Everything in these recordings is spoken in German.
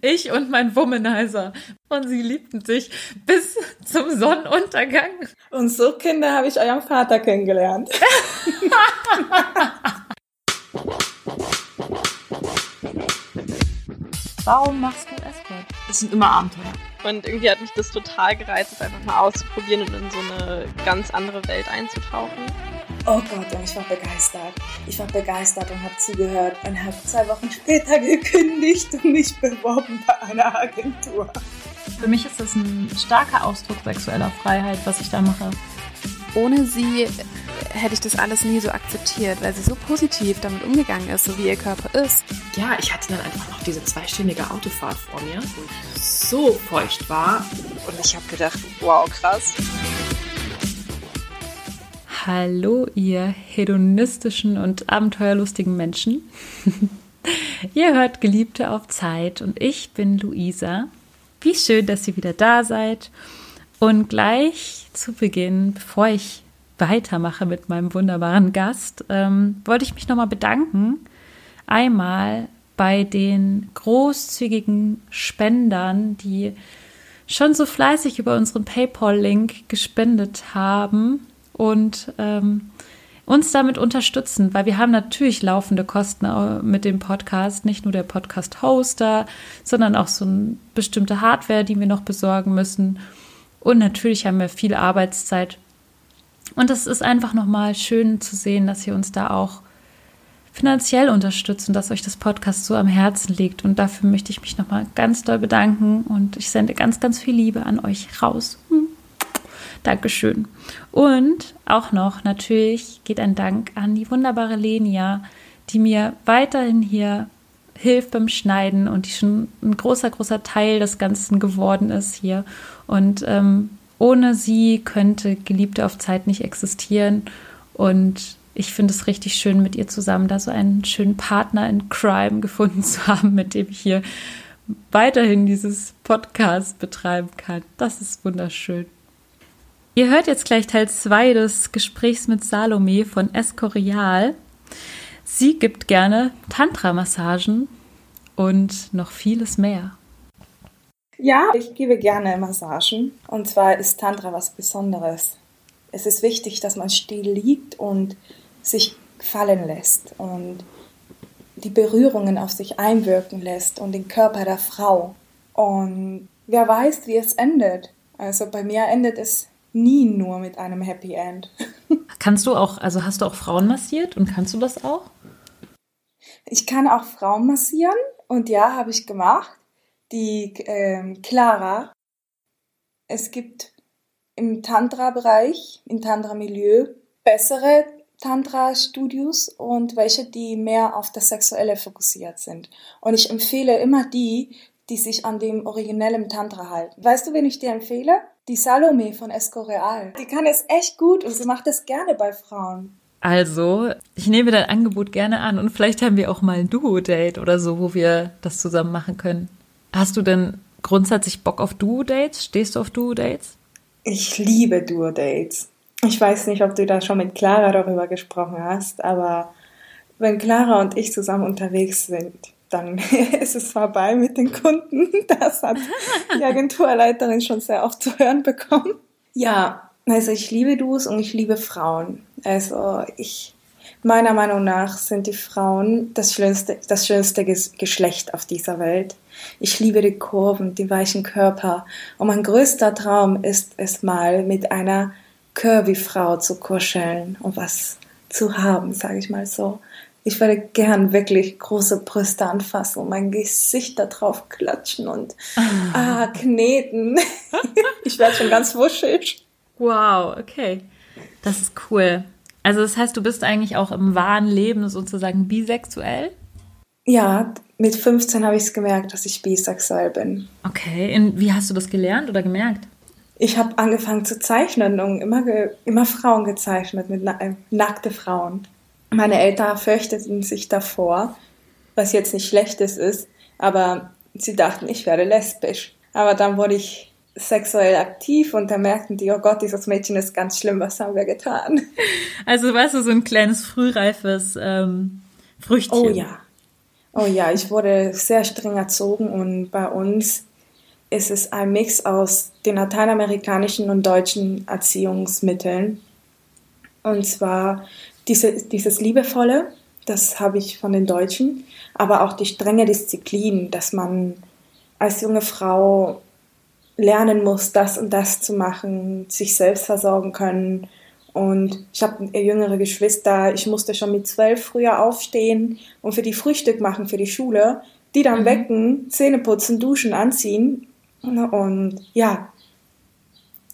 Ich und mein Womanizer. Und sie liebten sich bis zum Sonnenuntergang. Und so Kinder habe ich euren Vater kennengelernt. Warum machst du Escort? Das sind immer Abenteuer. Und irgendwie hat mich das total gereizt, es einfach mal auszuprobieren und in so eine ganz andere Welt einzutauchen. Oh Gott, und ich war begeistert. Ich war begeistert und habe zugehört und habe zwei Wochen später gekündigt und mich beworben bei einer Agentur. Für mich ist das ein starker Ausdruck sexueller Freiheit, was ich da mache. Ohne sie hätte ich das alles nie so akzeptiert, weil sie so positiv damit umgegangen ist, so wie ihr Körper ist. Ja, ich hatte dann einfach noch diese zweistündige Autofahrt vor mir, wo ich so feucht war. Und ich habe gedacht, wow, krass. Hallo, ihr hedonistischen und abenteuerlustigen Menschen. ihr hört Geliebte auf Zeit und ich bin Luisa. Wie schön, dass ihr wieder da seid. Und gleich zu Beginn, bevor ich weitermache mit meinem wunderbaren Gast, ähm, wollte ich mich nochmal bedanken. Einmal bei den großzügigen Spendern, die schon so fleißig über unseren PayPal-Link gespendet haben und ähm, uns damit unterstützen, weil wir haben natürlich laufende Kosten äh, mit dem Podcast, nicht nur der Podcast-Hoster, sondern auch so eine bestimmte Hardware, die wir noch besorgen müssen. Und natürlich haben wir viel Arbeitszeit. Und es ist einfach nochmal schön zu sehen, dass ihr uns da auch finanziell unterstützt und dass euch das Podcast so am Herzen liegt. Und dafür möchte ich mich nochmal ganz doll bedanken und ich sende ganz, ganz viel Liebe an euch raus. Hm. Dankeschön. Und auch noch natürlich geht ein Dank an die wunderbare Lenia, die mir weiterhin hier hilft beim Schneiden und die schon ein großer, großer Teil des Ganzen geworden ist hier. Und ähm, ohne sie könnte Geliebte auf Zeit nicht existieren. Und ich finde es richtig schön, mit ihr zusammen da so einen schönen Partner in Crime gefunden zu haben, mit dem ich hier weiterhin dieses Podcast betreiben kann. Das ist wunderschön. Ihr hört jetzt gleich Teil 2 des Gesprächs mit Salome von Escorial. Sie gibt gerne Tantra-Massagen und noch vieles mehr. Ja, ich gebe gerne Massagen. Und zwar ist Tantra was Besonderes. Es ist wichtig, dass man still liegt und sich fallen lässt und die Berührungen auf sich einwirken lässt und den Körper der Frau. Und wer weiß, wie es endet. Also bei mir endet es nie nur mit einem Happy End. Kannst du auch, also hast du auch Frauen massiert und kannst du das auch? Ich kann auch Frauen massieren und ja, habe ich gemacht. Die ähm, Clara. Es gibt im Tantra-Bereich, im Tantra-Milieu, bessere Tantra-Studios und welche, die mehr auf das Sexuelle fokussiert sind. Und ich empfehle immer die, die sich an dem originellen Tantra halten. Weißt du, wen ich dir empfehle? Die Salome von Escoreal. Die kann es echt gut und sie macht es gerne bei Frauen. Also, ich nehme dein Angebot gerne an und vielleicht haben wir auch mal ein Duo-Date oder so, wo wir das zusammen machen können. Hast du denn grundsätzlich Bock auf Duo-Dates? Stehst du auf Duo-Dates? Ich liebe Duo-Dates. Ich weiß nicht, ob du da schon mit Clara darüber gesprochen hast, aber wenn Clara und ich zusammen unterwegs sind, dann ist es vorbei mit den Kunden. Das hat die Agenturleiterin schon sehr oft zu hören bekommen. Ja, also ich liebe Duos und ich liebe Frauen. Also ich, meiner Meinung nach sind die Frauen das schönste, das schönste Geschlecht auf dieser Welt. Ich liebe die Kurven, die weichen Körper. Und mein größter Traum ist es mal mit einer Curvy-Frau zu kuscheln und was zu haben, sage ich mal so. Ich würde gern wirklich große Brüste anfassen und mein Gesicht da drauf klatschen und ah, ah kneten. ich werde schon ganz wuschig. Wow, okay. Das ist cool. Also das heißt, du bist eigentlich auch im wahren Leben sozusagen bisexuell? Ja, mit 15 habe ich es gemerkt, dass ich bisexuell bin. Okay, und wie hast du das gelernt oder gemerkt? Ich habe angefangen zu zeichnen und immer, immer Frauen gezeichnet, mit na nackte Frauen. Meine Eltern fürchteten sich davor, was jetzt nicht schlechtes ist, aber sie dachten, ich werde lesbisch. Aber dann wurde ich sexuell aktiv und da merkten die, oh Gott, dieses Mädchen ist ganz schlimm, was haben wir getan? Also weißt du, so ein kleines frühreifes ähm, Früchtchen. Oh ja. Oh ja, ich wurde sehr streng erzogen und bei uns ist es ein Mix aus den lateinamerikanischen und deutschen Erziehungsmitteln. Und zwar diese, dieses Liebevolle, das habe ich von den Deutschen, aber auch die strenge Disziplin, dass man als junge Frau lernen muss, das und das zu machen, sich selbst versorgen können. Und ich habe jüngere Geschwister, ich musste schon mit zwölf früher aufstehen und für die Frühstück machen für die Schule, die dann mhm. wecken, Zähne putzen, duschen, anziehen. Und ja,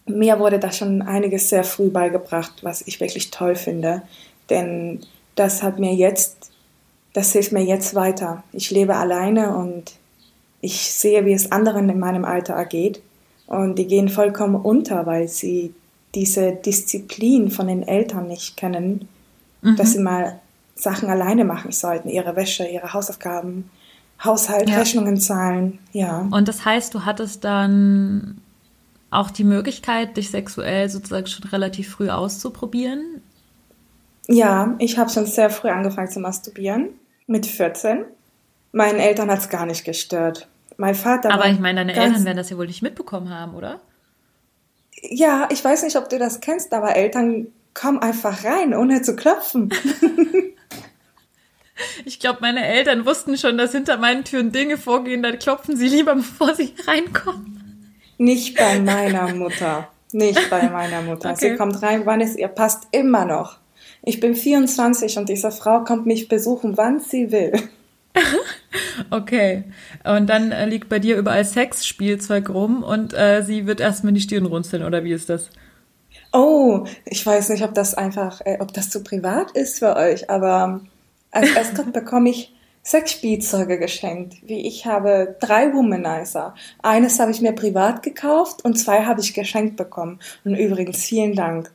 mir wurde da schon einiges sehr früh beigebracht, was ich wirklich toll finde. Denn das hat mir jetzt, das hilft mir jetzt weiter. Ich lebe alleine und ich sehe, wie es anderen in meinem Alter ergeht. Und die gehen vollkommen unter, weil sie diese Disziplin von den Eltern nicht kennen, mhm. dass sie mal Sachen alleine machen sollten, ihre Wäsche, ihre Hausaufgaben, Haushalt, ja. Rechnungen zahlen, ja. Und das heißt, du hattest dann auch die Möglichkeit, dich sexuell sozusagen schon relativ früh auszuprobieren? Ja, ich habe schon sehr früh angefangen zu masturbieren, mit 14. Meinen Eltern hat es gar nicht gestört. Mein Vater. Aber ich meine, deine Eltern werden das ja wohl nicht mitbekommen haben, oder? Ja, ich weiß nicht, ob du das kennst, aber Eltern kommen einfach rein, ohne zu klopfen. Ich glaube, meine Eltern wussten schon, dass hinter meinen Türen Dinge vorgehen, da klopfen sie lieber, bevor sie reinkommen. Nicht bei meiner Mutter. Nicht bei meiner Mutter. Okay. Sie kommt rein, wann es ihr passt, immer noch. Ich bin 24 und diese Frau kommt mich besuchen, wann sie will. okay. Und dann äh, liegt bei dir überall Sexspielzeug rum und äh, sie wird erstmal die Stirn runzeln, oder wie ist das? Oh, ich weiß nicht, ob das einfach, äh, ob das zu privat ist für euch, aber als erstes bekomme ich sechs Spielzeuge geschenkt. Wie ich habe drei Womanizer. Eines habe ich mir privat gekauft und zwei habe ich geschenkt bekommen. Und übrigens vielen Dank.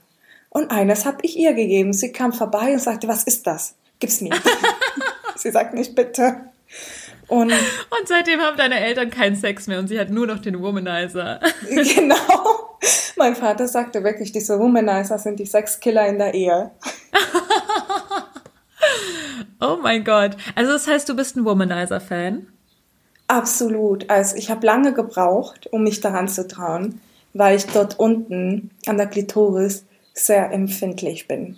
Und eines habe ich ihr gegeben. Sie kam vorbei und sagte, was ist das? Gib's mir. sie sagt nicht bitte. Und, und seitdem haben deine Eltern keinen Sex mehr und sie hat nur noch den Womanizer. genau. Mein Vater sagte wirklich, diese Womanizer sind die Sexkiller in der Ehe. oh mein Gott. Also das heißt, du bist ein Womanizer-Fan? Absolut. Also ich habe lange gebraucht, um mich daran zu trauen, weil ich dort unten an der Klitoris sehr empfindlich bin.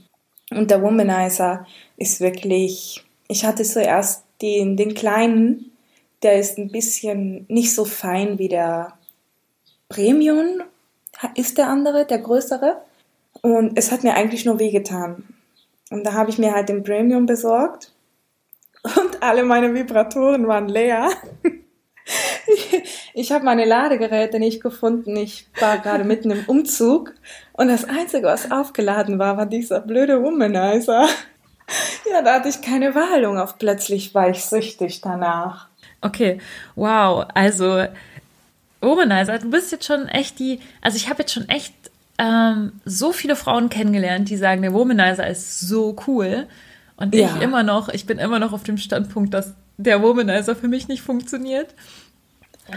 Und der Womanizer ist wirklich, ich hatte zuerst den, den kleinen, der ist ein bisschen nicht so fein wie der Premium, ist der andere, der größere. Und es hat mir eigentlich nur wehgetan. Und da habe ich mir halt den Premium besorgt. Und alle meine Vibratoren waren leer. ich, habe meine Ladegeräte nicht gefunden. Ich war gerade mitten im Umzug. Und das Einzige, was aufgeladen war, war dieser blöde Womanizer. Ja, da hatte ich keine Wahl und auf plötzlich war ich süchtig danach. Okay, wow. Also, Womanizer, du bist jetzt schon echt die, also ich habe jetzt schon echt ähm, so viele Frauen kennengelernt, die sagen, der Womanizer ist so cool. Und ja. ich immer noch, ich bin immer noch auf dem Standpunkt, dass der Womanizer für mich nicht funktioniert.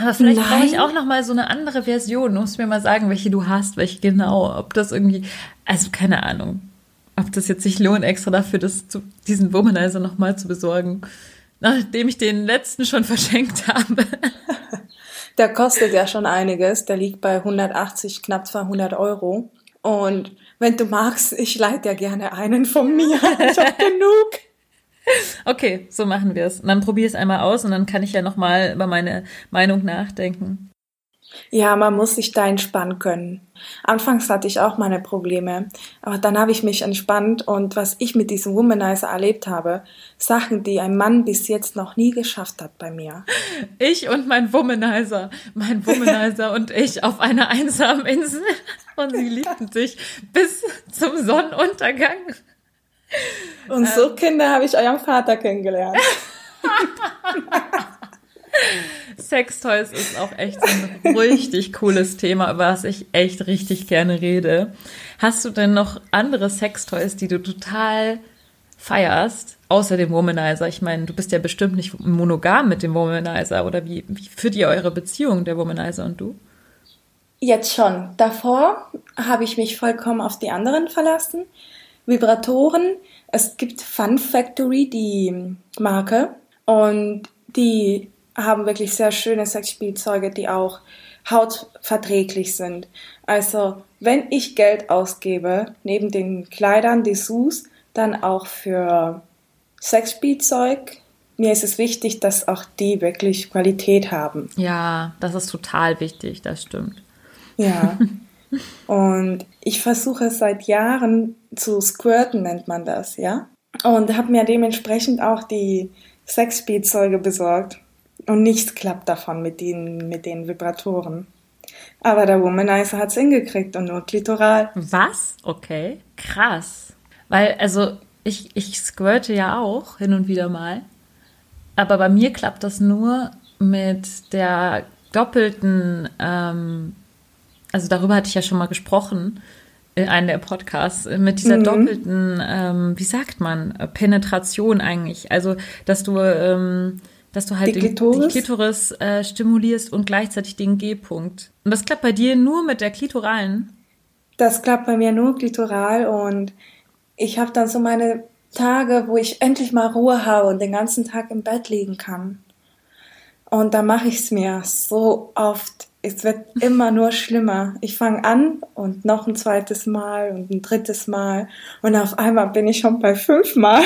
Aber vielleicht brauche ich auch noch mal so eine andere Version. Du musst mir mal sagen, welche du hast, welche genau. Ob das irgendwie, also keine Ahnung ob das jetzt sich lohnt, extra dafür das zu, diesen Womanizer nochmal zu besorgen, nachdem ich den letzten schon verschenkt habe. Der kostet ja schon einiges. Der liegt bei 180, knapp 200 Euro. Und wenn du magst, ich leite ja gerne einen von mir. Ich habe genug. Okay, so machen wir es. Und dann probier es einmal aus und dann kann ich ja nochmal über meine Meinung nachdenken. Ja, man muss sich da entspannen können. Anfangs hatte ich auch meine Probleme, aber dann habe ich mich entspannt und was ich mit diesem Womanizer erlebt habe, Sachen, die ein Mann bis jetzt noch nie geschafft hat bei mir. Ich und mein Womanizer, mein Womanizer und ich auf einer einsamen Insel und sie liebten sich bis zum Sonnenuntergang. Und so ähm. Kinder habe ich euren Vater kennengelernt. Sextoys ist auch echt so ein richtig cooles Thema, über das ich echt richtig gerne rede. Hast du denn noch andere Sextoys, die du total feierst, außer dem Womanizer? Ich meine, du bist ja bestimmt nicht monogam mit dem Womanizer oder wie, wie führt ihr eure Beziehung, der Womanizer und du? Jetzt schon. Davor habe ich mich vollkommen auf die anderen verlassen. Vibratoren. Es gibt Fun Factory, die Marke. Und die haben wirklich sehr schöne Sexspielzeuge, die auch hautverträglich sind. Also wenn ich Geld ausgebe, neben den Kleidern, Dessous, dann auch für Sexspielzeug, mir ist es wichtig, dass auch die wirklich Qualität haben. Ja, das ist total wichtig, das stimmt. Ja. Und ich versuche seit Jahren zu squirten, nennt man das, ja. Und habe mir dementsprechend auch die Sexspielzeuge besorgt. Und nichts klappt davon mit den, mit den Vibratoren. Aber der Womanizer hat es hingekriegt und nur klitoral. Was? Okay, krass. Weil, also, ich, ich squirte ja auch hin und wieder mal. Aber bei mir klappt das nur mit der doppelten, ähm, also darüber hatte ich ja schon mal gesprochen in einem der Podcasts, mit dieser mhm. doppelten, ähm, wie sagt man, Penetration eigentlich. Also, dass du ähm, dass du halt die Klitoris, den, die Klitoris äh, stimulierst und gleichzeitig den G-Punkt. Und das klappt bei dir nur mit der Klitoralen? Das klappt bei mir nur klitoral und ich habe dann so meine Tage, wo ich endlich mal Ruhe habe und den ganzen Tag im Bett liegen kann. Und da mache ich es mir so oft. Es wird immer nur schlimmer. Ich fange an und noch ein zweites Mal und ein drittes Mal und auf einmal bin ich schon bei fünf Mal.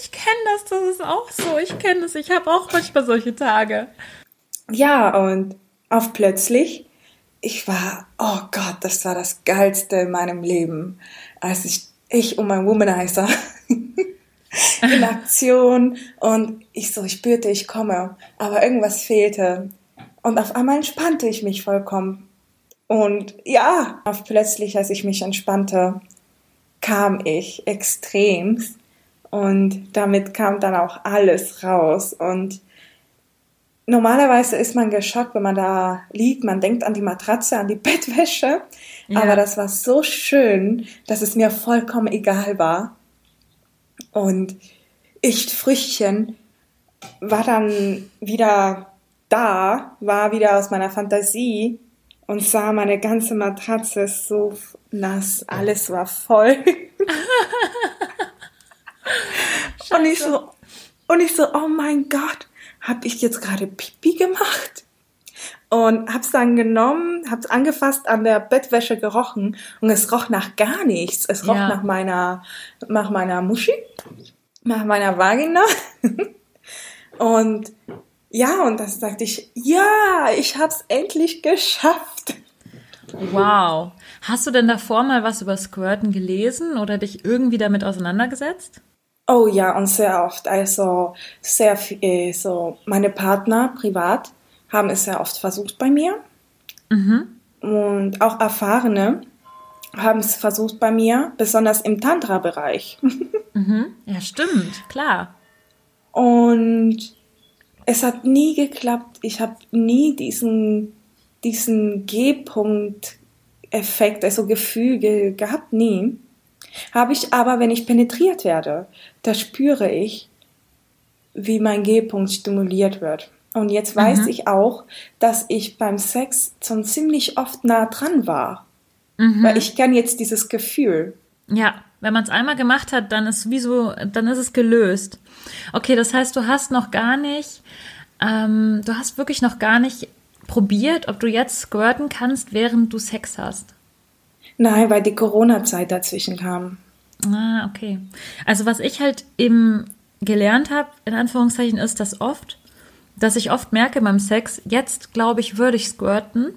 Ich kenne das, das ist auch so. Ich kenne das. Ich habe auch manchmal solche Tage. Ja, und auf plötzlich, ich war, oh Gott, das war das Geilste in meinem Leben, als ich, ich und mein Womanizer in Aktion und ich so, ich spürte, ich komme, aber irgendwas fehlte. Und auf einmal entspannte ich mich vollkommen. Und ja, auf plötzlich, als ich mich entspannte, kam ich extremst und damit kam dann auch alles raus. Und normalerweise ist man geschockt, wenn man da liegt. Man denkt an die Matratze, an die Bettwäsche. Ja. Aber das war so schön, dass es mir vollkommen egal war. Und ich, Früchtchen, war dann wieder da, war wieder aus meiner Fantasie und sah meine ganze Matratze so nass, alles war voll. Und ich so, und ich so, oh mein Gott, habe ich jetzt gerade Pipi gemacht? Und hab's dann genommen, hab's angefasst, an der Bettwäsche gerochen und es roch nach gar nichts. Es roch ja. nach meiner, nach meiner Muschi, nach meiner Vagina. und ja, und dann sagte ich, ja, ich hab's endlich geschafft. Wow. Hast du denn davor mal was über Squirten gelesen oder dich irgendwie damit auseinandergesetzt? Oh ja, und sehr oft. Also sehr viel, äh, so meine Partner privat haben es sehr oft versucht bei mir. Mhm. Und auch Erfahrene haben es versucht bei mir, besonders im Tantra-Bereich. Mhm. Ja, stimmt, klar. Und es hat nie geklappt. Ich habe nie diesen, diesen G-Punkt-Effekt, also Gefüge gehabt, nie. Habe ich aber, wenn ich penetriert werde, da spüre ich, wie mein G-Punkt stimuliert wird. Und jetzt weiß mhm. ich auch, dass ich beim Sex schon ziemlich oft nah dran war. Mhm. Weil ich kenne jetzt dieses Gefühl. Ja, wenn man es einmal gemacht hat, dann ist sowieso, dann ist es gelöst. Okay, das heißt, du hast noch gar nicht, ähm, du hast wirklich noch gar nicht probiert, ob du jetzt squirten kannst, während du Sex hast. Nein, weil die Corona-Zeit dazwischen kam. Ah, okay. Also was ich halt eben gelernt habe, in Anführungszeichen, ist, dass oft, dass ich oft merke beim Sex, jetzt glaube ich, würde ich squirten,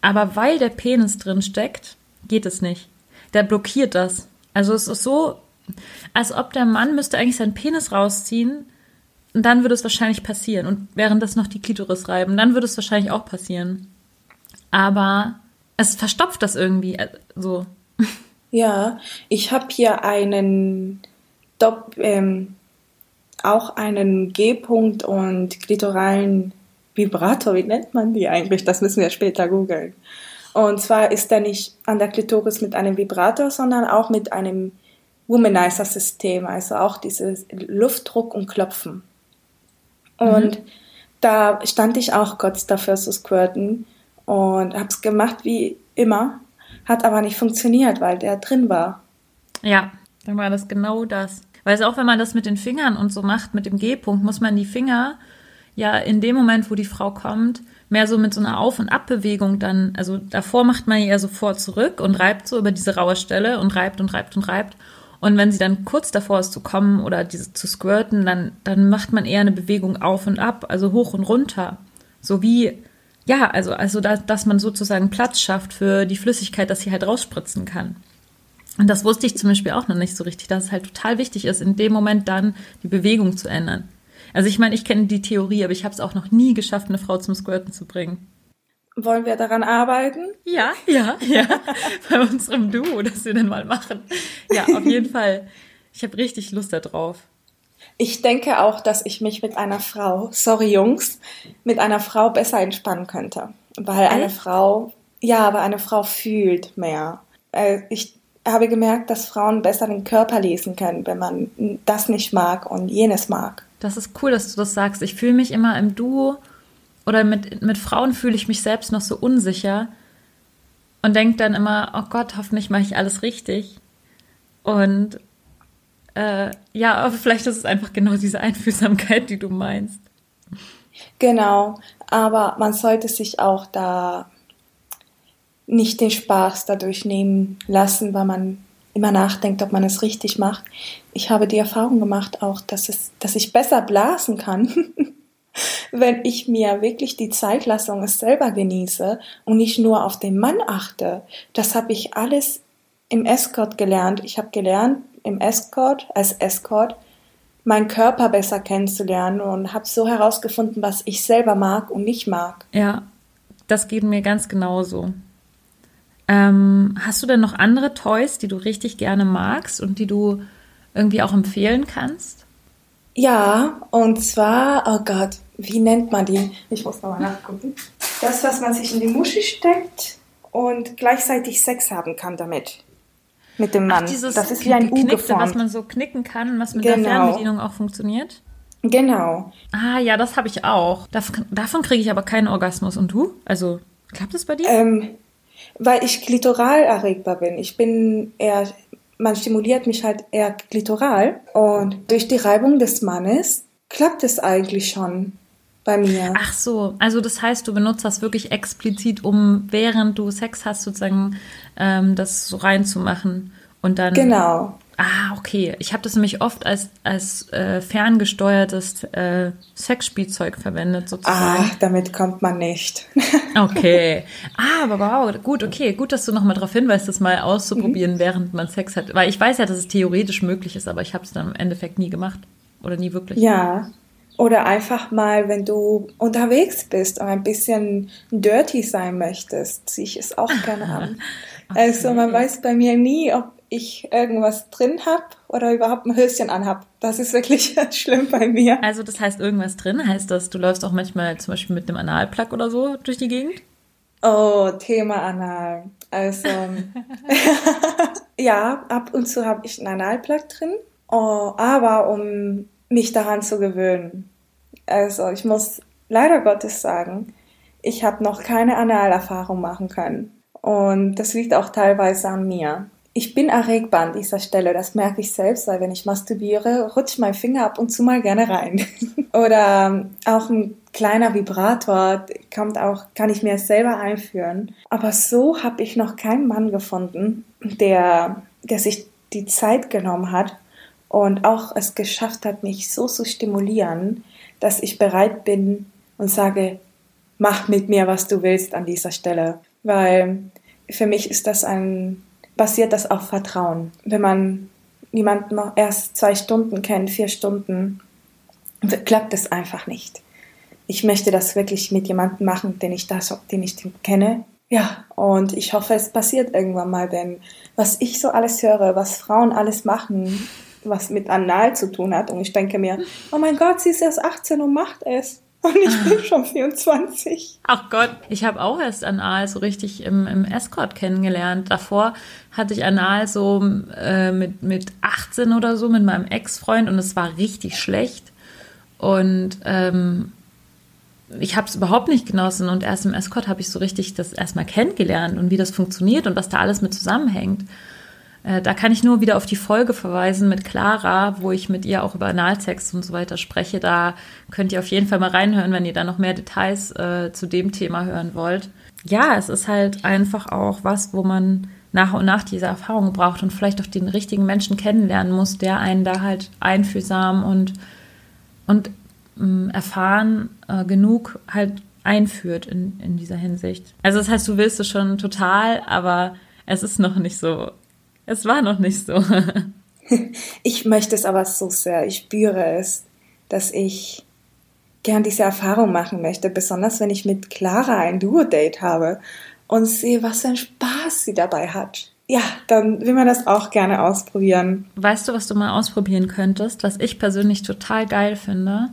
aber weil der Penis drin steckt, geht es nicht. Der blockiert das. Also es ist so, als ob der Mann müsste eigentlich seinen Penis rausziehen, und dann würde es wahrscheinlich passieren. Und während das noch die Klitoris reiben, dann würde es wahrscheinlich auch passieren. Aber es verstopft das irgendwie äh, so. Ja, ich habe hier einen Dopp, ähm, auch einen G-Punkt und klitoralen Vibrator. Wie nennt man die eigentlich? Das müssen wir später googeln. Und zwar ist er nicht an der Klitoris mit einem Vibrator, sondern auch mit einem Womanizer-System, also auch dieses Luftdruck und Klopfen. Und mhm. da stand ich auch kurz dafür zu squirten und habe es gemacht wie immer, hat aber nicht funktioniert, weil der drin war. Ja, dann war das genau das. Weil es auch, wenn man das mit den Fingern und so macht, mit dem G-Punkt, muss man die Finger ja in dem Moment, wo die Frau kommt, mehr so mit so einer Auf- und Abbewegung dann, also davor macht man ja sofort zurück und reibt so über diese raue Stelle und reibt und reibt und reibt. Und wenn sie dann kurz davor ist zu kommen oder diese zu squirten, dann, dann macht man eher eine Bewegung auf und ab, also hoch und runter. So wie, ja, also, also da, dass man sozusagen Platz schafft für die Flüssigkeit, dass sie halt rausspritzen kann. Und das wusste ich zum Beispiel auch noch nicht so richtig, dass es halt total wichtig ist, in dem Moment dann die Bewegung zu ändern. Also ich meine, ich kenne die Theorie, aber ich habe es auch noch nie geschafft, eine Frau zum Squirten zu bringen. Wollen wir daran arbeiten? Ja, ja, ja. Bei unserem Duo, das wir dann mal machen. Ja, auf jeden Fall. Ich habe richtig Lust darauf. Ich denke auch, dass ich mich mit einer Frau, sorry Jungs, mit einer Frau besser entspannen könnte. Weil Echt? eine Frau, ja, aber eine Frau fühlt mehr. Äh, ich habe gemerkt, dass Frauen besser den Körper lesen können, wenn man das nicht mag und jenes mag. Das ist cool, dass du das sagst. Ich fühle mich immer im Duo oder mit, mit Frauen fühle ich mich selbst noch so unsicher und denke dann immer, oh Gott, hoffentlich mache ich alles richtig. Und äh, ja, aber vielleicht ist es einfach genau diese Einfühlsamkeit, die du meinst. Genau, aber man sollte sich auch da nicht den Spaß dadurch nehmen lassen, weil man immer nachdenkt, ob man es richtig macht. Ich habe die Erfahrung gemacht auch, dass es, dass ich besser blasen kann, wenn ich mir wirklich die Zeit lasse und es selber genieße und nicht nur auf den Mann achte. Das habe ich alles im Escort gelernt. Ich habe gelernt, im Escort, als Escort, meinen Körper besser kennenzulernen und habe so herausgefunden, was ich selber mag und nicht mag. Ja, das geht mir ganz genauso. Ähm, hast du denn noch andere Toys, die du richtig gerne magst und die du irgendwie auch empfehlen kannst? Ja, und zwar, oh Gott, wie nennt man die? Ich muss nochmal nachgucken. Das, was man sich in die Muschi steckt und gleichzeitig Sex haben kann damit. Mit dem Mann. Ach, dieses das ist wie ein U geformt. was man so knicken kann, was mit genau. der Fernbedienung auch funktioniert. Genau. Ah, ja, das habe ich auch. Davon kriege ich aber keinen Orgasmus. Und du? Also, klappt das bei dir? Ähm, weil ich glitoral erregbar bin. Ich bin eher, man stimuliert mich halt eher glitoral und durch die Reibung des Mannes klappt es eigentlich schon bei mir. Ach so, also das heißt, du benutzt das wirklich explizit, um während du Sex hast, sozusagen ähm, das so reinzumachen und dann. Genau. Ah, okay. Ich habe das nämlich oft als, als äh, ferngesteuertes äh, Sexspielzeug verwendet, sozusagen. Ah, damit kommt man nicht. okay. Ah, aber wow, gut, okay. Gut, dass du nochmal darauf hinweist, das mal auszuprobieren, mhm. während man Sex hat. Weil ich weiß ja, dass es theoretisch möglich ist, aber ich habe es dann im Endeffekt nie gemacht. Oder nie wirklich. Ja. Oder einfach mal, wenn du unterwegs bist und ein bisschen dirty sein möchtest, ziehe ich es auch gerne an. Okay. Also man weiß bei mir nie, ob ich irgendwas drin habe oder überhaupt ein Höschen anhab. Das ist wirklich schlimm bei mir. Also das heißt irgendwas drin? Heißt das, du läufst auch manchmal zum Beispiel mit einem Analplug oder so durch die Gegend? Oh, Thema Anal. Also ja, ab und zu habe ich einen Analplug drin, oh, aber um mich daran zu gewöhnen. Also ich muss leider Gottes sagen, ich habe noch keine Analerfahrung machen können. Und das liegt auch teilweise an mir ich bin erregbar an dieser Stelle, das merke ich selbst, weil wenn ich masturbiere, rutscht mein Finger ab und zu mal gerne rein. Oder ähm, auch ein kleiner Vibrator kommt auch, kann ich mir selber einführen. Aber so habe ich noch keinen Mann gefunden, der, der sich die Zeit genommen hat und auch es geschafft hat, mich so zu stimulieren, dass ich bereit bin und sage, mach mit mir, was du willst an dieser Stelle. Weil für mich ist das ein basiert das auf Vertrauen. Wenn man jemanden noch erst zwei Stunden kennt, vier Stunden, klappt es einfach nicht. Ich möchte das wirklich mit jemandem machen, den ich das, den ich kenne. Ja, und ich hoffe, es passiert irgendwann mal, denn was ich so alles höre, was Frauen alles machen, was mit Anal zu tun hat, und ich denke mir, oh mein Gott, sie ist erst 18 und macht es. Und ich bin schon 24. Ach Gott, ich habe auch erst Anal so richtig im, im Escort kennengelernt. Davor hatte ich Anal so äh, mit, mit 18 oder so mit meinem Ex-Freund und es war richtig schlecht. Und ähm, ich habe es überhaupt nicht genossen und erst im Escort habe ich so richtig das erstmal kennengelernt und wie das funktioniert und was da alles mit zusammenhängt. Äh, da kann ich nur wieder auf die Folge verweisen mit Clara, wo ich mit ihr auch über Analsex und so weiter spreche. Da könnt ihr auf jeden Fall mal reinhören, wenn ihr da noch mehr Details äh, zu dem Thema hören wollt. Ja, es ist halt einfach auch was, wo man nach und nach diese Erfahrung braucht und vielleicht auch den richtigen Menschen kennenlernen muss, der einen da halt einfühlsam und, und ähm, erfahren äh, genug halt einführt in, in dieser Hinsicht. Also das heißt, du willst es schon total, aber es ist noch nicht so. Es war noch nicht so. ich möchte es aber so sehr. Ich spüre es, dass ich gern diese Erfahrung machen möchte, besonders wenn ich mit Clara ein Duo-Date habe und sehe, was für einen Spaß sie dabei hat. Ja, dann will man das auch gerne ausprobieren. Weißt du, was du mal ausprobieren könntest, was ich persönlich total geil finde?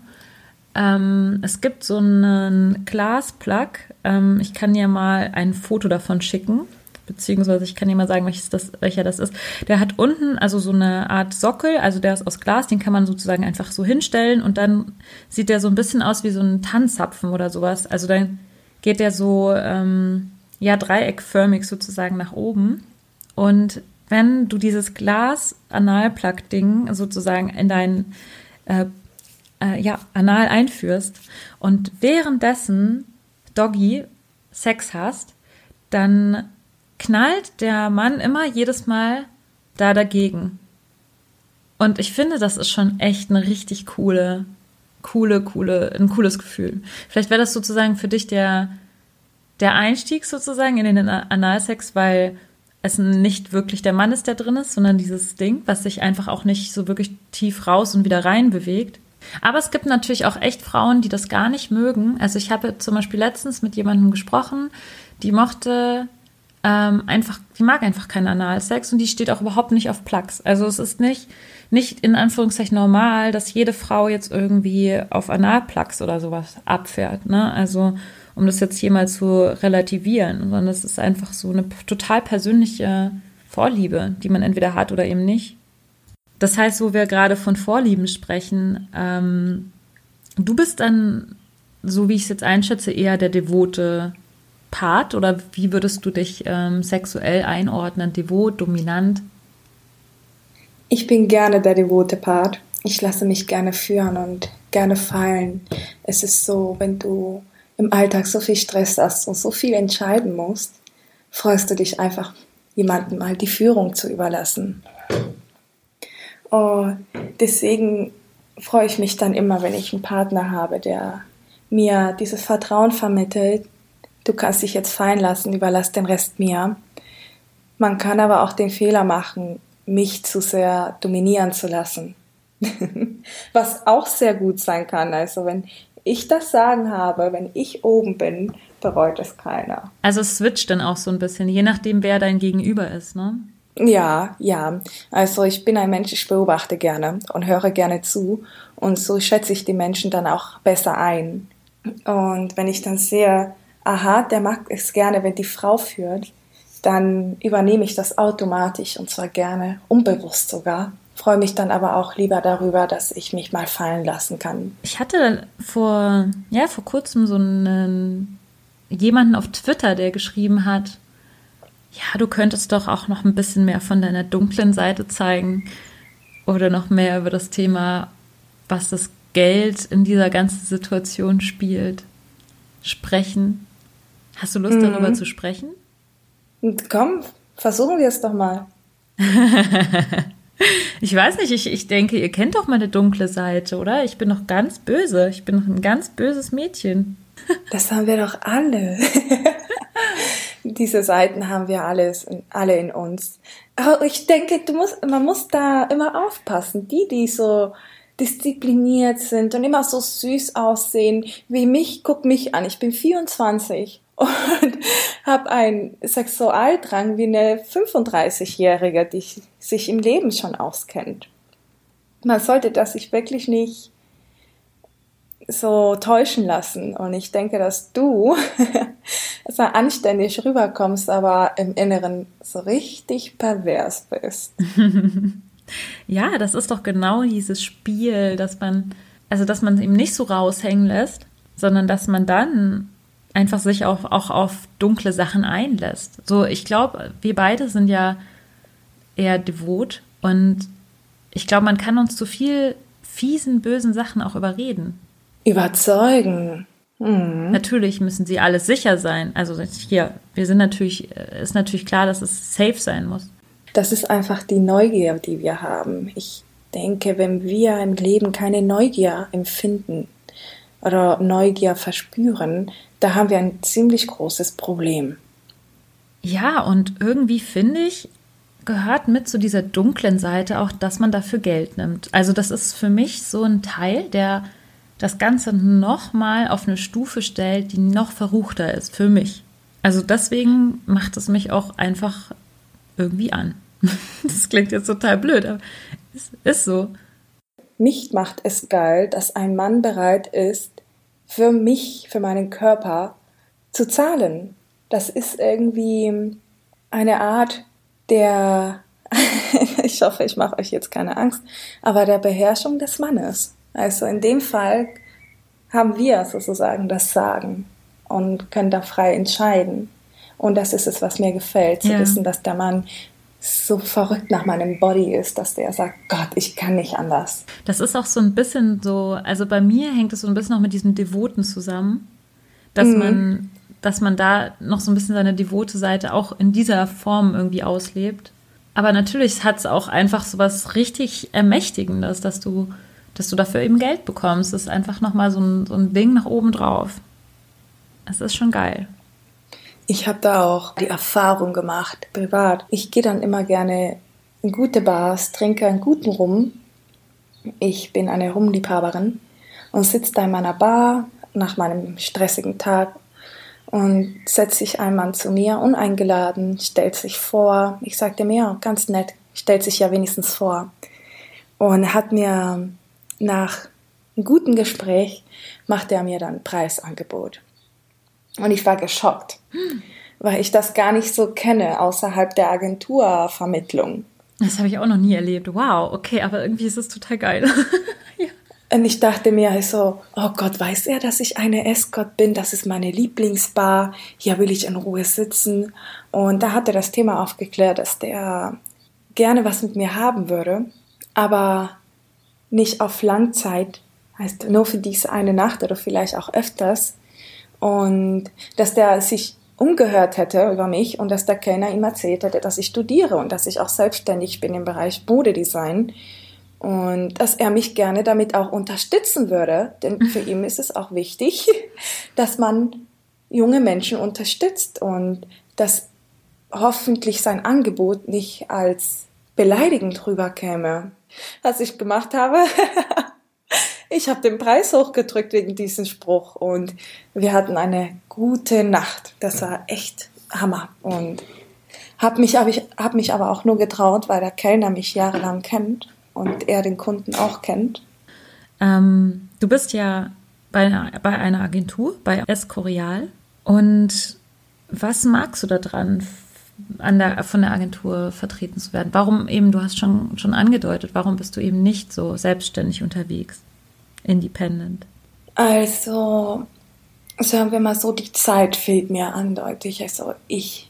Ähm, es gibt so einen Glasplug. Ähm, ich kann dir mal ein Foto davon schicken beziehungsweise ich kann dir mal sagen, welches das, welcher das ist. Der hat unten also so eine Art Sockel, also der ist aus Glas, den kann man sozusagen einfach so hinstellen und dann sieht der so ein bisschen aus wie so ein Tannzapfen oder sowas. Also dann geht der so, ähm, ja, dreieckförmig sozusagen nach oben. Und wenn du dieses Glas-Analplug-Ding sozusagen in dein äh, äh, ja, Anal einführst und währenddessen Doggy Sex hast, dann knallt der Mann immer jedes Mal da dagegen. Und ich finde, das ist schon echt eine richtig coole, coole, coole, ein cooles Gefühl. Vielleicht wäre das sozusagen für dich der, der Einstieg sozusagen in den Analsex, weil es nicht wirklich der Mann ist, der drin ist, sondern dieses Ding, was sich einfach auch nicht so wirklich tief raus und wieder rein bewegt. Aber es gibt natürlich auch echt Frauen, die das gar nicht mögen. Also ich habe zum Beispiel letztens mit jemandem gesprochen, die mochte ähm, einfach, die mag einfach keinen Analsex und die steht auch überhaupt nicht auf Plugs. Also es ist nicht, nicht in Anführungszeichen normal, dass jede Frau jetzt irgendwie auf Analplugs oder sowas abfährt. Ne? Also um das jetzt hier mal zu relativieren, sondern es ist einfach so eine total persönliche Vorliebe, die man entweder hat oder eben nicht. Das heißt, wo wir gerade von Vorlieben sprechen, ähm, du bist dann, so wie ich es jetzt einschätze, eher der devote Part oder wie würdest du dich ähm, sexuell einordnen? Devot, dominant? Ich bin gerne der devote Part. Ich lasse mich gerne führen und gerne fallen. Es ist so, wenn du im Alltag so viel Stress hast und so viel entscheiden musst, freust du dich einfach, jemandem mal die Führung zu überlassen. Oh, deswegen freue ich mich dann immer, wenn ich einen Partner habe, der mir dieses Vertrauen vermittelt, du kannst dich jetzt fallen lassen, überlass den Rest mir. Man kann aber auch den Fehler machen, mich zu sehr dominieren zu lassen. Was auch sehr gut sein kann. Also wenn ich das Sagen habe, wenn ich oben bin, bereut es keiner. Also es switcht dann auch so ein bisschen, je nachdem, wer dein Gegenüber ist, ne? Ja, ja. Also ich bin ein Mensch, ich beobachte gerne und höre gerne zu. Und so schätze ich die Menschen dann auch besser ein. Und wenn ich dann sehe, aha, der mag es gerne, wenn die Frau führt, dann übernehme ich das automatisch und zwar gerne, unbewusst sogar. Freue mich dann aber auch lieber darüber, dass ich mich mal fallen lassen kann. Ich hatte vor, ja, vor kurzem so einen, jemanden auf Twitter, der geschrieben hat, ja, du könntest doch auch noch ein bisschen mehr von deiner dunklen Seite zeigen oder noch mehr über das Thema, was das Geld in dieser ganzen Situation spielt, sprechen. Hast du Lust, mhm. darüber zu sprechen? Komm, versuchen wir es doch mal. ich weiß nicht, ich, ich denke, ihr kennt doch meine dunkle Seite, oder? Ich bin noch ganz böse. Ich bin noch ein ganz böses Mädchen. das haben wir doch alle. Diese Seiten haben wir alles, alle in uns. Aber ich denke, du musst, man muss da immer aufpassen. Die, die so diszipliniert sind und immer so süß aussehen wie mich, guck mich an. Ich bin 24 und habe einen Sexualdrang wie eine 35-Jährige, die sich im Leben schon auskennt. Man sollte das sich wirklich nicht so täuschen lassen. Und ich denke, dass du zwar anständig rüberkommst, aber im Inneren so richtig pervers bist. ja, das ist doch genau dieses Spiel, dass man, also dass man es eben nicht so raushängen lässt, sondern dass man dann einfach sich auch, auch auf dunkle Sachen einlässt. So, ich glaube, wir beide sind ja eher devot und ich glaube, man kann uns zu viel fiesen, bösen Sachen auch überreden. Überzeugen. Mhm. Natürlich müssen sie alles sicher sein. Also hier, wir sind natürlich, ist natürlich klar, dass es safe sein muss. Das ist einfach die Neugier, die wir haben. Ich denke, wenn wir im Leben keine Neugier empfinden oder Neugier verspüren, da haben wir ein ziemlich großes Problem. Ja, und irgendwie finde ich, gehört mit zu dieser dunklen Seite auch, dass man dafür Geld nimmt. Also das ist für mich so ein Teil, der das Ganze noch mal auf eine Stufe stellt, die noch verruchter ist für mich. Also deswegen macht es mich auch einfach irgendwie an. Das klingt jetzt total blöd, aber es ist so. Mich macht es geil, dass ein Mann bereit ist, für mich, für meinen Körper zu zahlen. Das ist irgendwie eine Art der, ich hoffe, ich mache euch jetzt keine Angst, aber der Beherrschung des Mannes. Also in dem Fall haben wir sozusagen das Sagen und können da frei entscheiden. Und das ist es, was mir gefällt, zu ja. wissen, dass der Mann so verrückt nach meinem Body ist, dass der sagt, Gott, ich kann nicht anders. Das ist auch so ein bisschen so, also bei mir hängt es so ein bisschen noch mit diesem Devoten zusammen, dass mhm. man, dass man da noch so ein bisschen seine devote Seite auch in dieser Form irgendwie auslebt. Aber natürlich hat es auch einfach so was richtig Ermächtigendes, dass du, dass du dafür eben Geld bekommst. Das ist einfach nochmal so ein, so ein Ding nach oben drauf. Es ist schon geil. Ich habe da auch die Erfahrung gemacht, privat. Ich gehe dann immer gerne in gute Bars, trinke einen guten Rum. Ich bin eine Rumliebhaberin und sitze da in meiner Bar nach meinem stressigen Tag und setzt sich ein Mann zu mir, uneingeladen, stellt sich vor. Ich sagte mir, ganz nett, stellt sich ja wenigstens vor. Und hat mir nach einem guten Gespräch, macht er mir dann Preisangebot. Und ich war geschockt, weil ich das gar nicht so kenne außerhalb der Agenturvermittlung. Das habe ich auch noch nie erlebt. Wow, okay, aber irgendwie ist es total geil. ja. Und ich dachte mir so, oh Gott, weiß er, dass ich eine Escort bin? Das ist meine Lieblingsbar. Hier will ich in Ruhe sitzen. Und da hat er das Thema aufgeklärt, dass der gerne was mit mir haben würde, aber nicht auf Langzeit, heißt nur für diese eine Nacht oder vielleicht auch öfters, und dass der sich umgehört hätte über mich und dass der Kellner ihm erzählt hätte, dass ich studiere und dass ich auch selbstständig bin im Bereich Modedesign und dass er mich gerne damit auch unterstützen würde, denn für ihn ist es auch wichtig, dass man junge Menschen unterstützt und dass hoffentlich sein Angebot nicht als beleidigend rüberkäme. Was ich gemacht habe, Ich habe den Preis hochgedrückt wegen diesem Spruch und wir hatten eine gute Nacht. Das war echt Hammer und habe mich, hab hab mich aber auch nur getraut, weil der Kellner mich jahrelang kennt und er den Kunden auch kennt. Ähm, du bist ja bei einer, bei einer Agentur, bei Escorial. Und was magst du daran, an der, von der Agentur vertreten zu werden? Warum eben, du hast schon, schon angedeutet, warum bist du eben nicht so selbstständig unterwegs? Independent? Also, sagen wir mal so, die Zeit fehlt mir andeutig. Also ich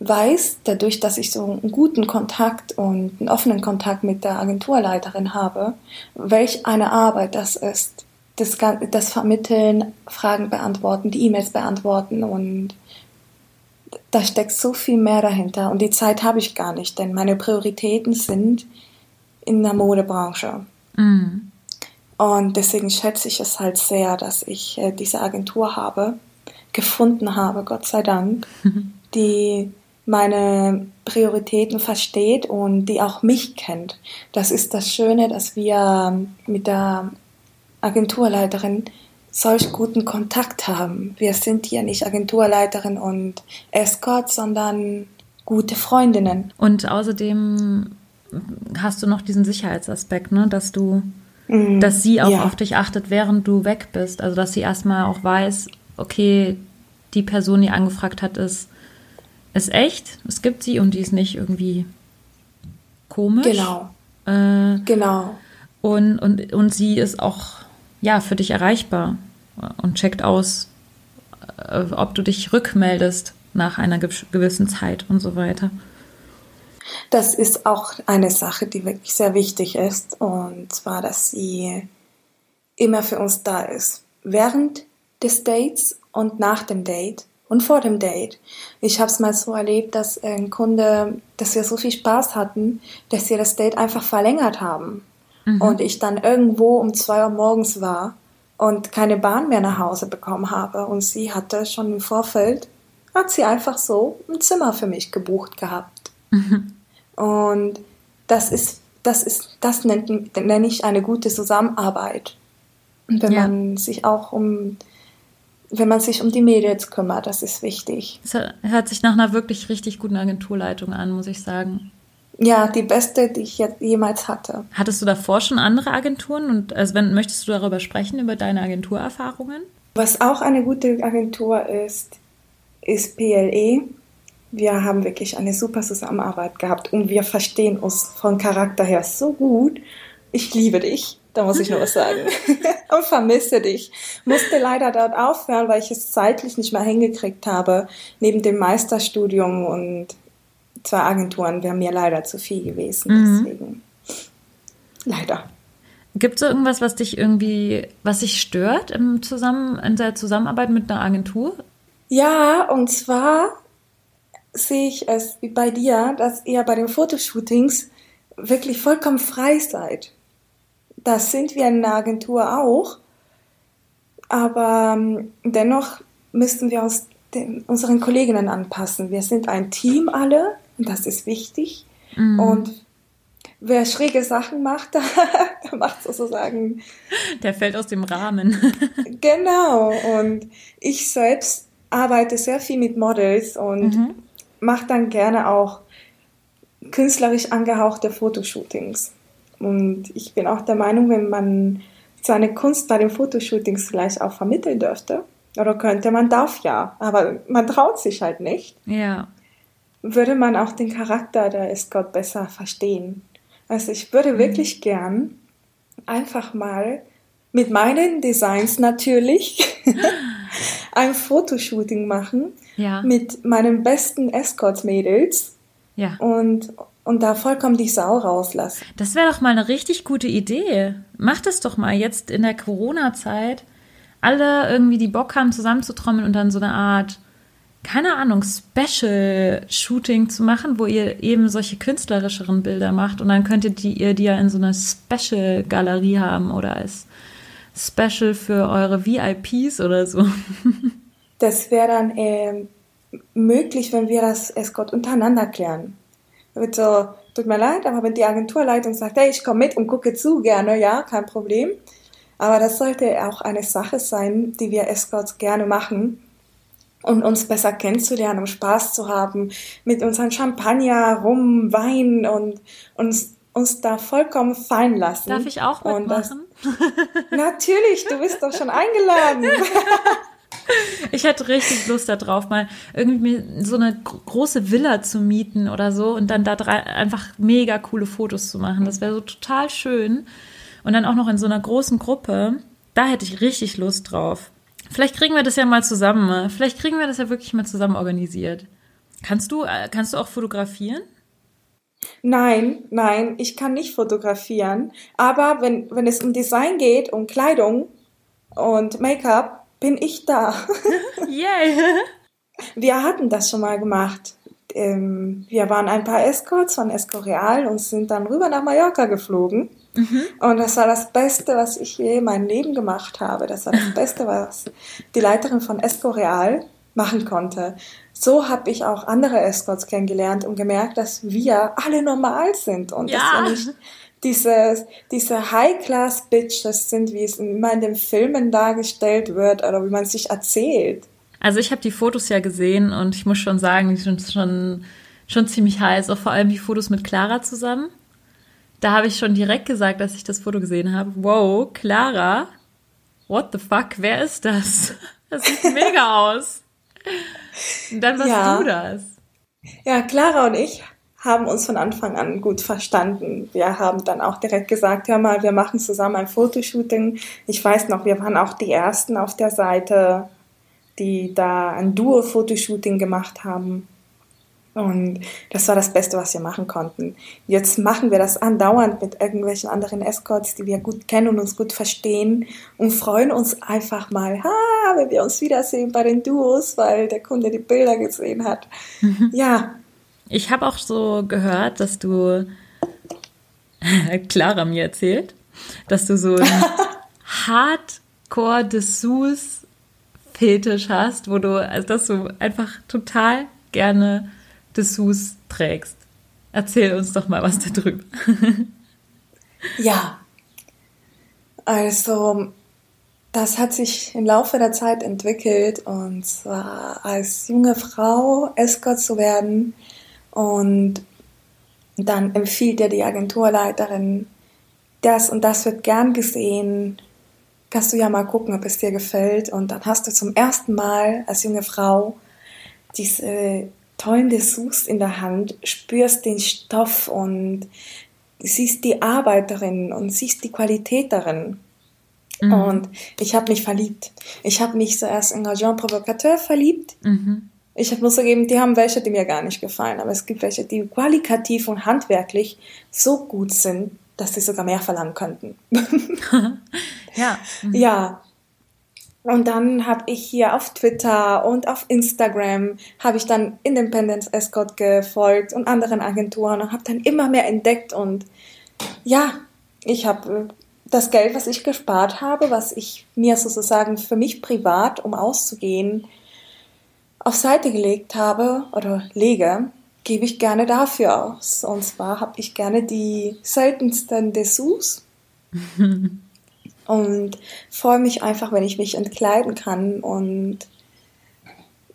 weiß, dadurch, dass ich so einen guten Kontakt und einen offenen Kontakt mit der Agenturleiterin habe, welch eine Arbeit das ist. Das, das Vermitteln, Fragen beantworten, die E-Mails beantworten und da steckt so viel mehr dahinter. Und die Zeit habe ich gar nicht, denn meine Prioritäten sind in der Modebranche. Mhm. Und deswegen schätze ich es halt sehr, dass ich äh, diese Agentur habe, gefunden habe, Gott sei Dank, die meine Prioritäten versteht und die auch mich kennt. Das ist das Schöne, dass wir mit der Agenturleiterin solch guten Kontakt haben. Wir sind hier nicht Agenturleiterin und Escort, sondern gute Freundinnen. Und außerdem hast du noch diesen Sicherheitsaspekt, ne, dass du Mhm. dass sie auch ja. auf dich achtet, während du weg bist. Also dass sie erstmal auch weiß, okay, die Person, die angefragt hat, ist, ist echt, es gibt sie und die ist nicht irgendwie komisch. Genau. Äh, genau. Und, und, und sie ist auch ja, für dich erreichbar und checkt aus, äh, ob du dich rückmeldest nach einer gewissen Zeit und so weiter. Das ist auch eine Sache, die wirklich sehr wichtig ist. Und zwar, dass sie immer für uns da ist. Während des Dates und nach dem Date und vor dem Date. Ich habe es mal so erlebt, dass ein Kunde, dass wir so viel Spaß hatten, dass wir das Date einfach verlängert haben. Mhm. Und ich dann irgendwo um zwei Uhr morgens war und keine Bahn mehr nach Hause bekommen habe. Und sie hatte schon im Vorfeld, hat sie einfach so ein Zimmer für mich gebucht gehabt. Mhm. Und das ist, das ist, das nennt, nenne ich eine gute Zusammenarbeit. Wenn ja. man sich auch um wenn man sich um die Mädels kümmert, das ist wichtig. Das hört sich nach einer wirklich richtig guten Agenturleitung an, muss ich sagen. Ja, die beste, die ich jemals hatte. Hattest du davor schon andere Agenturen und also wenn möchtest du darüber sprechen über deine Agenturerfahrungen? Was auch eine gute Agentur ist, ist PLE. Wir haben wirklich eine super Zusammenarbeit gehabt und wir verstehen uns von Charakter her so gut. Ich liebe dich. Da muss ich nur was sagen. und vermisse dich. Musste leider dort aufhören, weil ich es zeitlich nicht mehr hingekriegt habe. Neben dem Meisterstudium und zwei Agenturen wäre mir leider zu viel gewesen. Mhm. Deswegen. Leider. Gibt es irgendwas, was dich irgendwie, was dich stört im Zusammen, in der Zusammenarbeit mit einer Agentur? Ja, und zwar sehe ich es wie bei dir, dass ihr bei den Fotoshootings wirklich vollkommen frei seid. Das sind wir in der Agentur auch. Aber ähm, dennoch müssten wir uns den, unseren Kolleginnen anpassen. Wir sind ein Team alle und das ist wichtig. Mhm. Und wer schräge Sachen macht, der macht sozusagen. Der fällt aus dem Rahmen. genau. Und ich selbst arbeite sehr viel mit Models und mhm. Mache dann gerne auch künstlerisch angehauchte Fotoshootings. Und ich bin auch der Meinung, wenn man seine Kunst bei den Fotoshootings vielleicht auch vermitteln dürfte, oder könnte, man darf ja, aber man traut sich halt nicht. Ja. Würde man auch den Charakter der Escort besser verstehen. Also ich würde mhm. wirklich gern einfach mal mit meinen Designs natürlich ein Fotoshooting machen ja. mit meinen besten Escort-Mädels. Ja. Und und da vollkommen die Sau rauslassen. Das wäre doch mal eine richtig gute Idee. Mach das doch mal jetzt in der Corona-Zeit. Alle irgendwie, die Bock haben, zusammenzutrommeln und dann so eine Art, keine Ahnung, Special-Shooting zu machen, wo ihr eben solche künstlerischeren Bilder macht und dann könntet ihr die ja in so einer Special-Galerie haben oder als Special für eure VIPs oder so. Das wäre dann äh, möglich, wenn wir das Escort untereinander klären wird so, tut mir leid, aber wenn die Agenturleitung sagt, hey, ich komme mit und gucke zu gerne, ja, kein Problem. Aber das sollte auch eine Sache sein, die wir Escorts gerne machen, um uns besser kennenzulernen, um Spaß zu haben, mit unseren Champagner, Rum, Wein und uns uns da vollkommen fallen lassen. Darf ich auch mitmachen? Das, natürlich, du bist doch schon eingeladen. Ich hätte richtig Lust darauf, mal irgendwie so eine große Villa zu mieten oder so und dann da drei, einfach mega coole Fotos zu machen. Das wäre so total schön. Und dann auch noch in so einer großen Gruppe. Da hätte ich richtig Lust drauf. Vielleicht kriegen wir das ja mal zusammen. Vielleicht kriegen wir das ja wirklich mal zusammen organisiert. Kannst du, äh, kannst du auch fotografieren? Nein, nein, ich kann nicht fotografieren. Aber wenn, wenn es um Design geht, um Kleidung und Make-up, bin ich da. Yay! Wir hatten das schon mal gemacht. Ähm, wir waren ein paar Escorts von Escorial und sind dann rüber nach Mallorca geflogen. Mhm. Und das war das Beste, was ich je in meinem Leben gemacht habe. Das war das Beste, was die Leiterin von Escorial machen konnte. So habe ich auch andere Escorts kennengelernt und gemerkt, dass wir alle normal sind und ja. dass wir nicht diese, diese High-Class-Bitches sind, wie es immer in den Filmen dargestellt wird oder wie man sich erzählt. Also ich habe die Fotos ja gesehen und ich muss schon sagen, die sind schon, schon ziemlich heiß. Auch vor allem die Fotos mit Clara zusammen. Da habe ich schon direkt gesagt, dass ich das Foto gesehen habe. Wow, Clara? What the fuck? Wer ist das? Das sieht mega aus. Und dann warst ja. du das. Ja, Clara und ich haben uns von Anfang an gut verstanden. Wir haben dann auch direkt gesagt, ja mal, wir machen zusammen ein Fotoshooting. Ich weiß noch, wir waren auch die ersten auf der Seite, die da ein Duo-Fotoshooting gemacht haben. Und das war das Beste, was wir machen konnten. Jetzt machen wir das andauernd mit irgendwelchen anderen Escorts, die wir gut kennen und uns gut verstehen und freuen uns einfach mal, ha, wenn wir uns wiedersehen bei den Duos, weil der Kunde die Bilder gesehen hat. Mhm. Ja. Ich habe auch so gehört, dass du, Clara mir erzählt, dass du so ein Hardcore-Dessous-Fetisch hast, wo du, also dass du einfach total gerne Dessous trägst. Erzähl uns doch mal was darüber. ja, also das hat sich im Laufe der Zeit entwickelt und zwar als junge Frau Escort zu werden und dann empfiehlt dir die Agenturleiterin, das und das wird gern gesehen, kannst du ja mal gucken, ob es dir gefällt und dann hast du zum ersten Mal als junge Frau diese tollen Dessous in der Hand, spürst den Stoff und siehst die Arbeit darin und siehst die Qualität darin. Mhm. Und ich habe mich verliebt. Ich habe mich zuerst in Agent Provocateur verliebt. Mhm. Ich muss zugeben, die haben welche, die mir gar nicht gefallen, aber es gibt welche, die qualitativ und handwerklich so gut sind, dass sie sogar mehr verlangen könnten. ja. Mhm. Ja, und dann habe ich hier auf Twitter und auf Instagram habe ich dann Independence Escort gefolgt und anderen Agenturen und habe dann immer mehr entdeckt und ja, ich habe äh, das Geld, was ich gespart habe, was ich mir sozusagen für mich privat, um auszugehen, auf Seite gelegt habe oder lege, gebe ich gerne dafür aus. Und zwar habe ich gerne die seltensten Dessous. und freue mich einfach, wenn ich mich entkleiden kann und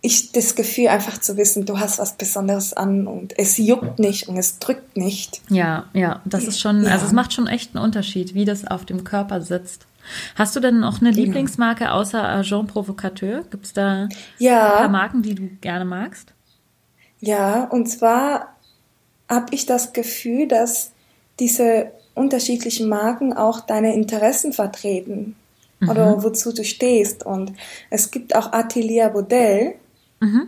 ich das Gefühl einfach zu wissen, du hast was Besonderes an und es juckt nicht und es drückt nicht. Ja, ja, das ist schon, ja. also es macht schon echt einen Unterschied, wie das auf dem Körper sitzt. Hast du denn noch eine Lieblingsmarke außer Agent Provocateur? Gibt es da ja. ein paar Marken, die du gerne magst? Ja, und zwar habe ich das Gefühl, dass diese unterschiedlichen Marken auch deine Interessen vertreten mhm. oder wozu du stehst. Und es gibt auch Atelier Bodel, mhm.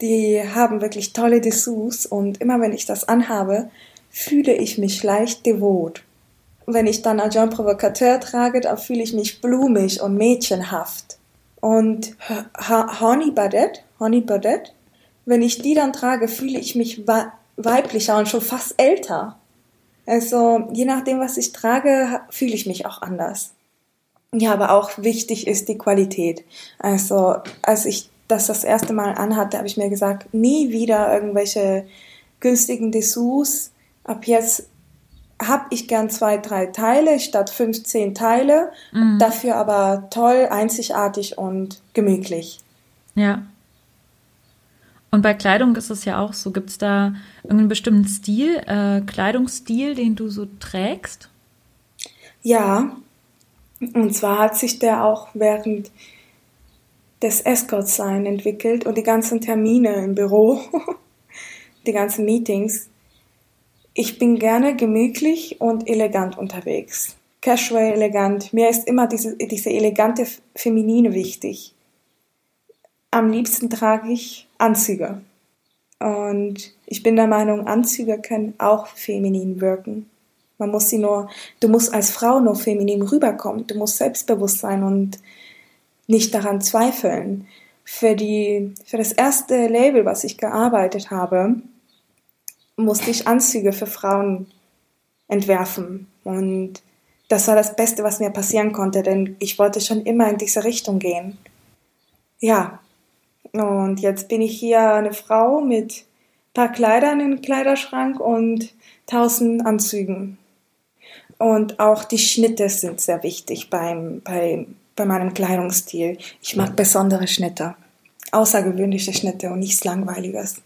die haben wirklich tolle Dessous und immer wenn ich das anhabe, fühle ich mich leicht devot. Wenn ich dann Agent Provocateur trage, dann fühle ich mich blumig und mädchenhaft. Und Honey Badet, Honey Badet, wenn ich die dann trage, fühle ich mich weiblicher und schon fast älter. Also je nachdem, was ich trage, fühle ich mich auch anders. Ja, aber auch wichtig ist die Qualität. Also als ich das das erste Mal anhatte, habe ich mir gesagt, nie wieder irgendwelche günstigen Dessous. Ab jetzt habe ich gern zwei, drei Teile statt 15 Teile. Mhm. Dafür aber toll, einzigartig und gemütlich. Ja. Und bei Kleidung ist es ja auch so. Gibt es da irgendeinen bestimmten Stil, äh, Kleidungsstil, den du so trägst? Ja, und zwar hat sich der auch während des Escort-Sein entwickelt und die ganzen Termine im Büro, die ganzen Meetings. Ich bin gerne gemütlich und elegant unterwegs. Casual, elegant. Mir ist immer diese, diese elegante Feminine wichtig. Am liebsten trage ich Anzüge. Und ich bin der Meinung, Anzüge können auch feminin wirken. Man muss sie nur, du musst als Frau nur feminin rüberkommen. Du musst selbstbewusst sein und nicht daran zweifeln. Für die, für das erste Label, was ich gearbeitet habe, musste ich Anzüge für Frauen entwerfen. Und das war das Beste, was mir passieren konnte, denn ich wollte schon immer in diese Richtung gehen. Ja, und jetzt bin ich hier eine Frau mit paar Kleidern im Kleiderschrank und tausend Anzügen. Und auch die Schnitte sind sehr wichtig beim, bei, bei meinem Kleidungsstil. Ich mag besondere Schnitte, außergewöhnliche Schnitte und nichts Langweiliges.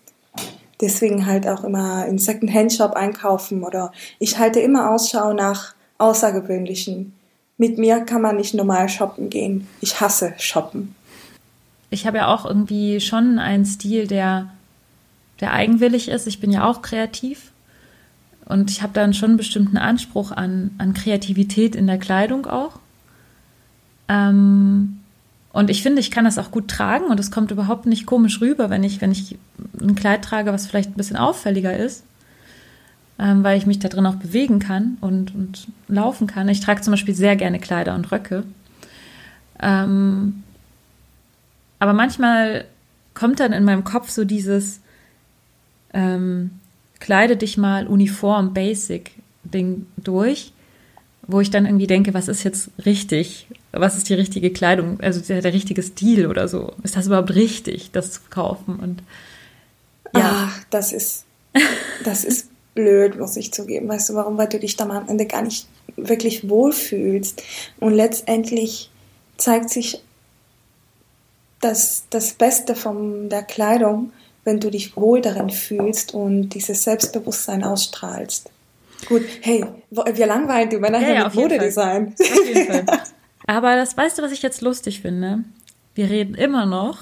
Deswegen halt auch immer im Second-Hand-Shop einkaufen oder ich halte immer Ausschau nach außergewöhnlichen. Mit mir kann man nicht normal shoppen gehen. Ich hasse shoppen ich habe ja auch irgendwie schon einen Stil, der, der eigenwillig ist. Ich bin ja auch kreativ. Und ich habe dann schon einen bestimmten Anspruch an, an Kreativität in der Kleidung auch. Ähm, und ich finde, ich kann das auch gut tragen und es kommt überhaupt nicht komisch rüber, wenn ich, wenn ich ein Kleid trage, was vielleicht ein bisschen auffälliger ist, ähm, weil ich mich da drin auch bewegen kann und, und laufen kann. Ich trage zum Beispiel sehr gerne Kleider und Röcke. Ähm, aber manchmal kommt dann in meinem Kopf so dieses ähm, kleide dich mal uniform, basic Ding durch, wo ich dann irgendwie denke, was ist jetzt richtig? Was ist die richtige Kleidung? Also der, der richtige Stil oder so? Ist das überhaupt richtig, das zu kaufen? Und ja, Ach, das ist das ist blöd, muss ich zugeben. Weißt du, warum? Weil du dich dann am Ende gar nicht wirklich wohlfühlst. Und letztendlich zeigt sich das, das Beste von der Kleidung, wenn du dich wohl darin fühlst und dieses Selbstbewusstsein ausstrahlst. Gut, hey, wir langweilen die Männer ja, hier ja, mit Modedesign. Auf jeden Fall. Aber das weißt du, was ich jetzt lustig finde? Wir reden immer noch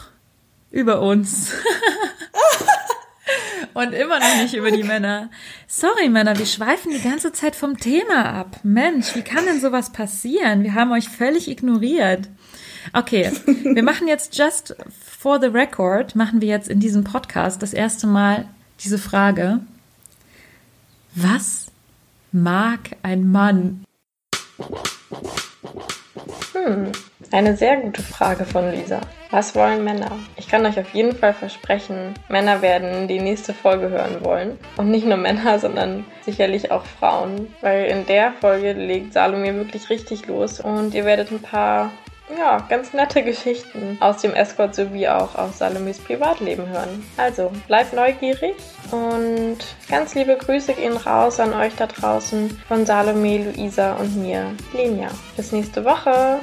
über uns. Und immer noch nicht über die Männer. Sorry, Männer, wir schweifen die ganze Zeit vom Thema ab. Mensch, wie kann denn sowas passieren? Wir haben euch völlig ignoriert. Okay, wir machen jetzt just for the record, machen wir jetzt in diesem Podcast das erste Mal diese Frage. Was mag ein Mann? Hm, eine sehr gute Frage von Lisa. Was wollen Männer? Ich kann euch auf jeden Fall versprechen, Männer werden die nächste Folge hören wollen. Und nicht nur Männer, sondern sicherlich auch Frauen. Weil in der Folge legt Salome wirklich richtig los und ihr werdet ein paar ja, ganz nette Geschichten aus dem Escort sowie auch aus Salomes Privatleben hören. Also bleibt neugierig und ganz liebe Grüße gehen raus an euch da draußen von Salome, Luisa und mir, Lenia. Bis nächste Woche.